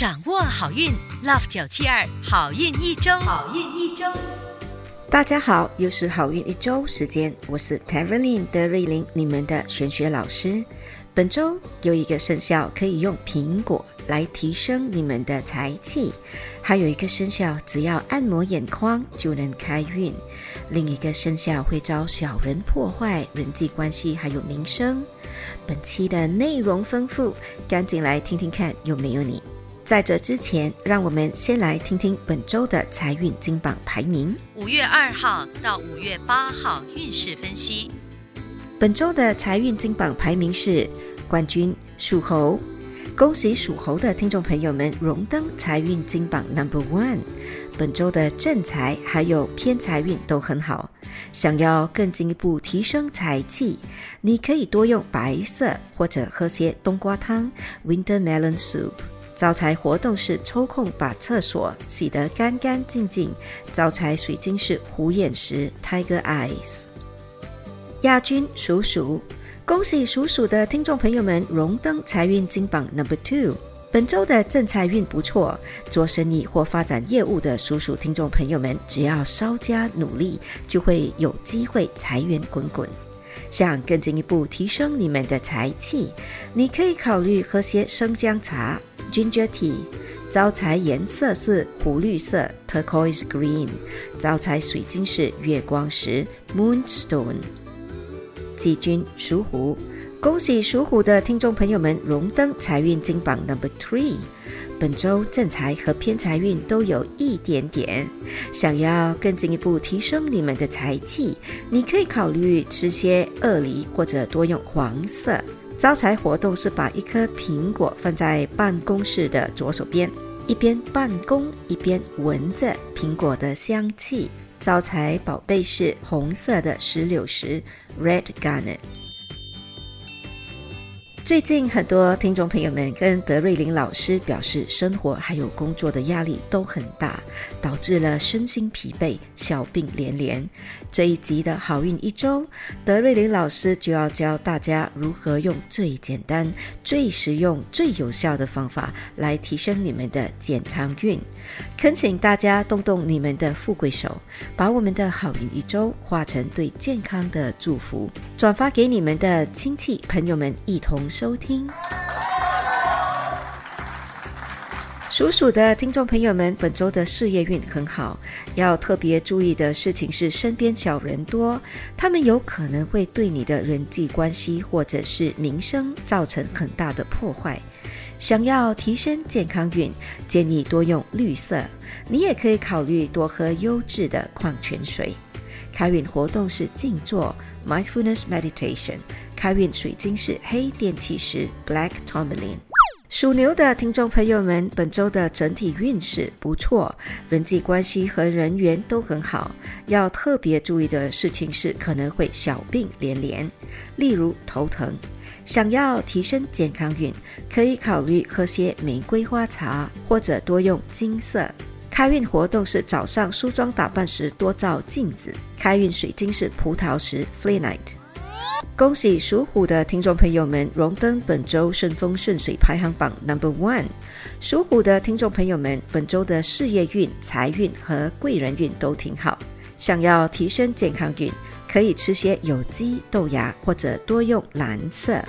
掌握好运，Love 九七二好运一周，好运一周。大家好，又是好运一周时间，我是 t e r e l i n 德瑞琳，你们的玄学老师。本周有一个生肖可以用苹果来提升你们的财气，还有一个生肖只要按摩眼眶就能开运，另一个生肖会遭小人破坏人际关系还有名声。本期的内容丰富，赶紧来听听看有没有你。在这之前，让我们先来听听本周的财运金榜排名。五月二号到五月八号运势分析。本周的财运金榜排名是冠军属猴，恭喜属猴的听众朋友们荣登财运金榜 Number One。本周的正财还有偏财运都很好，想要更进一步提升财气，你可以多用白色或者喝些冬瓜汤 （Winter Melon Soup）。招财活动是抽空把厕所洗得干干净净。招财水晶是虎眼石 （Tiger Eyes）。亚军鼠鼠，恭喜鼠鼠的听众朋友们荣登财运金榜 Number Two。本周的正财运不错，做生意或发展业务的鼠鼠听众朋友们，只要稍加努力，就会有机会财源滚滚。想更进一步提升你们的财气，你可以考虑喝些生姜茶。Ginger tea，招财颜色是湖绿色 （turquoise green），招财水晶是月光石 （moonstone）。季军属虎，恭喜属虎的听众朋友们荣登财运金榜 Number Three。本周正财和偏财运都有一点点，想要更进一步提升你们的财气，你可以考虑吃些鳄梨或者多用黄色。招财活动是把一颗苹果放在办公室的左手边，一边办公一边闻着苹果的香气。招财宝贝是红色的石榴石 （Red Garnet）。最近很多听众朋友们跟德瑞琳老师表示，生活还有工作的压力都很大，导致了身心疲惫、小病连连。这一集的好运一周，德瑞琳老师就要教大家如何用最简单、最实用、最有效的方法来提升你们的健康运。恳请大家动动你们的富贵手，把我们的好运一周化成对健康的祝福，转发给你们的亲戚朋友们一同。收听，属鼠的听众朋友们，本周的事业运很好。要特别注意的事情是，身边小人多，他们有可能会对你的人际关系或者是名声造成很大的破坏。想要提升健康运，建议多用绿色。你也可以考虑多喝优质的矿泉水。开运活动是静坐 （Mindfulness Meditation）。开运水晶是黑电气石 （Black Tourmaline）。属牛的听众朋友们，本周的整体运势不错，人际关系和人缘都很好。要特别注意的事情是，可能会小病连连，例如头疼。想要提升健康运，可以考虑喝些玫瑰花茶，或者多用金色。开运活动是早上梳妆打扮时多照镜子。开运水晶是葡萄石 （Flinite）。恭喜属虎的听众朋友们荣登本周顺风顺水排行榜 Number One。属虎的听众朋友们，本周的事业运、财运和贵人运都挺好。想要提升健康运，可以吃些有机豆芽或者多用蓝色。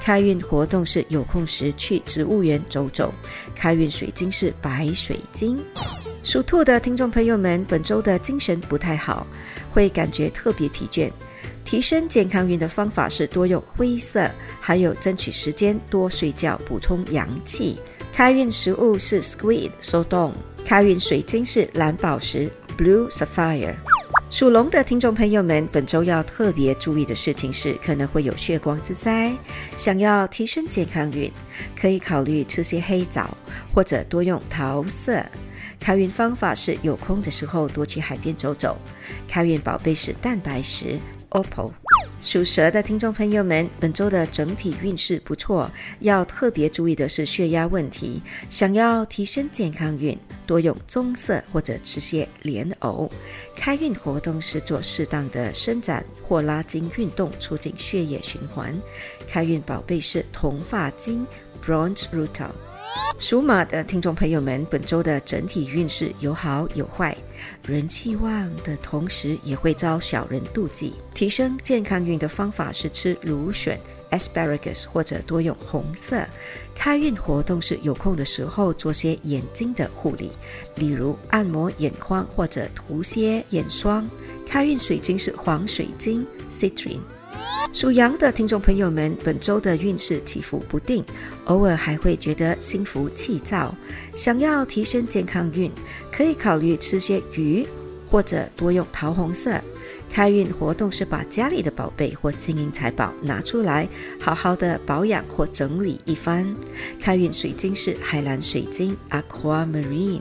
开运活动是有空时去植物园走走。开运水晶是白水晶。属兔的听众朋友们，本周的精神不太好，会感觉特别疲倦。提升健康运的方法是多用灰色，还有争取时间多睡觉，补充阳气。开运食物是 squid 手动，开运水晶是蓝宝石 blue sapphire。属龙的听众朋友们，本周要特别注意的事情是可能会有血光之灾。想要提升健康运，可以考虑吃些黑枣，或者多用桃色。开运方法是有空的时候多去海边走走。开运宝贝是蛋白石。OPPO 属蛇的听众朋友们，本周的整体运势不错，要特别注意的是血压问题。想要提升健康运，多用棕色或者吃些莲藕。开运活动是做适当的伸展或拉筋运动，促进血液循环。开运宝贝是铜发晶 （Bronze Rutil）。属马的听众朋友们，本周的整体运势有好有坏，人气旺的同时也会遭小人妒忌。提升健康运的方法是吃芦笋。asparagus 或者多用红色。开运活动是有空的时候做些眼睛的护理，例如按摩眼眶或者涂些眼霜。开运水晶是黄水晶 citrine。属羊的听众朋友们，本周的运势起伏不定，偶尔还会觉得心浮气躁。想要提升健康运，可以考虑吃些鱼，或者多用桃红色。开运活动是把家里的宝贝或金银财宝拿出来，好好的保养或整理一番。开运水晶是海蓝水晶 （Aquamarine）。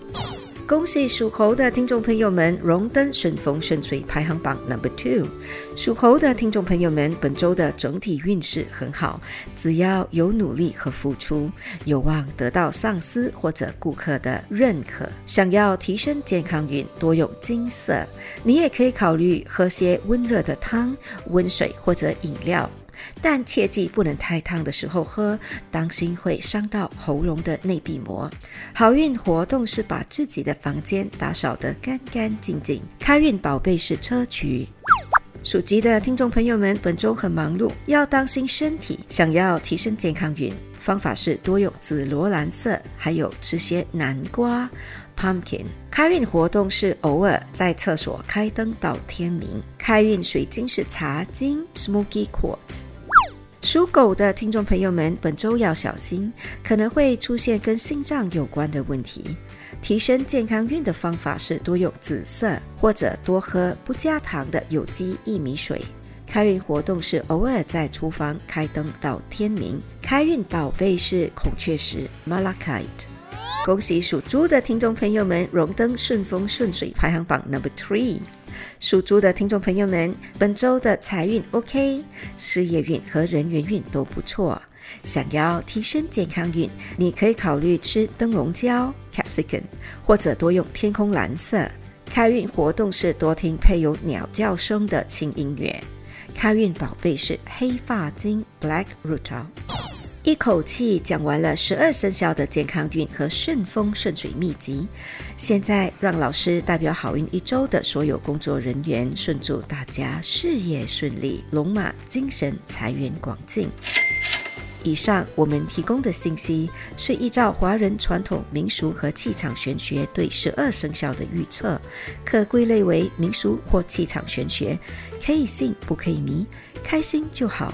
恭喜属猴的听众朋友们荣登顺风顺水排行榜 Number Two。属猴的听众朋友们，本周的整体运势很好，只要有努力和付出，有望得到上司或者顾客的认可。想要提升健康运，多用金色。你也可以考虑喝些温热的汤、温水或者饮料。但切记不能太烫的时候喝，当心会伤到喉咙的内壁膜。好运活动是把自己的房间打扫得干干净净。开运宝贝是砗磲。属鸡的听众朋友们，本周很忙碌，要当心身体。想要提升健康运，方法是多用紫罗兰色，还有吃些南瓜 （pumpkin）。开运活动是偶尔在厕所开灯到天明。开运水晶是茶晶 （smoky quartz）。属狗的听众朋友们，本周要小心，可能会出现跟心脏有关的问题。提升健康运的方法是多用紫色，或者多喝不加糖的有机薏米水。开运活动是偶尔在厨房开灯到天明。开运宝贝是孔雀石 （Malachite）。恭喜属猪的听众朋友们荣登顺风顺水排行榜 Number Three。属猪的听众朋友们，本周的财运 OK，事业运和人缘运都不错。想要提升健康运，你可以考虑吃灯笼椒 （Capsicum） 或者多用天空蓝色。开运活动是多听配有鸟叫声的轻音乐。开运宝贝是黑发晶 （Black Rutil）。一口气讲完了十二生肖的健康运和顺风顺水秘籍，现在让老师代表好运一周的所有工作人员，顺祝大家事业顺利，龙马精神，财源广进。以上我们提供的信息是依照华人传统民俗和气场玄学对十二生肖的预测，可归类为民俗或气场玄学，可以信不可以迷，开心就好。